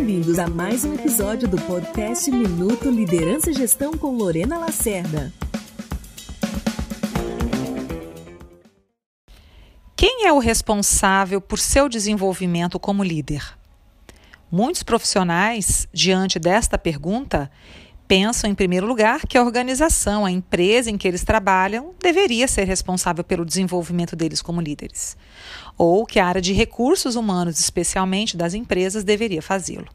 Bem-vindos a mais um episódio do podcast Minuto Liderança e Gestão com Lorena Lacerda. Quem é o responsável por seu desenvolvimento como líder? Muitos profissionais, diante desta pergunta, pensam, em primeiro lugar, que a organização, a empresa em que eles trabalham, deveria ser responsável pelo desenvolvimento deles como líderes, ou que a área de recursos humanos, especialmente das empresas, deveria fazê-lo.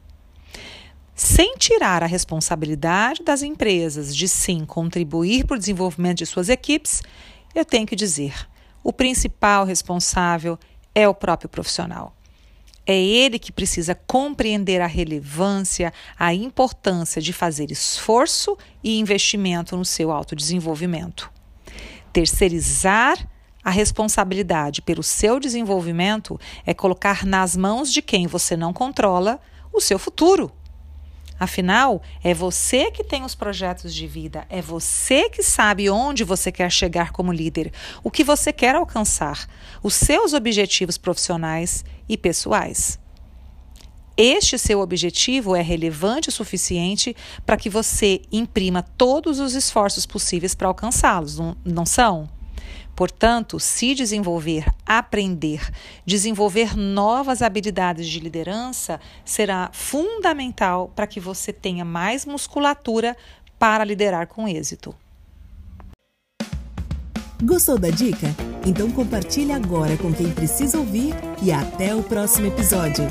Sem tirar a responsabilidade das empresas de sim contribuir para o desenvolvimento de suas equipes, eu tenho que dizer: o principal responsável é o próprio profissional. É ele que precisa compreender a relevância, a importância de fazer esforço e investimento no seu autodesenvolvimento. Terceirizar a responsabilidade pelo seu desenvolvimento é colocar nas mãos de quem você não controla o seu futuro. Afinal, é você que tem os projetos de vida, é você que sabe onde você quer chegar como líder, o que você quer alcançar, os seus objetivos profissionais e pessoais. Este seu objetivo é relevante o suficiente para que você imprima todos os esforços possíveis para alcançá-los, não, não são? Portanto, se desenvolver, aprender, desenvolver novas habilidades de liderança será fundamental para que você tenha mais musculatura para liderar com êxito. Gostou da dica? Então compartilhe agora com quem precisa ouvir e até o próximo episódio.